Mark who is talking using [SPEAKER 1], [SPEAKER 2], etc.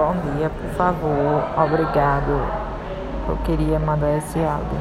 [SPEAKER 1] Bom dia, por favor. Obrigado. Eu queria mandar esse áudio.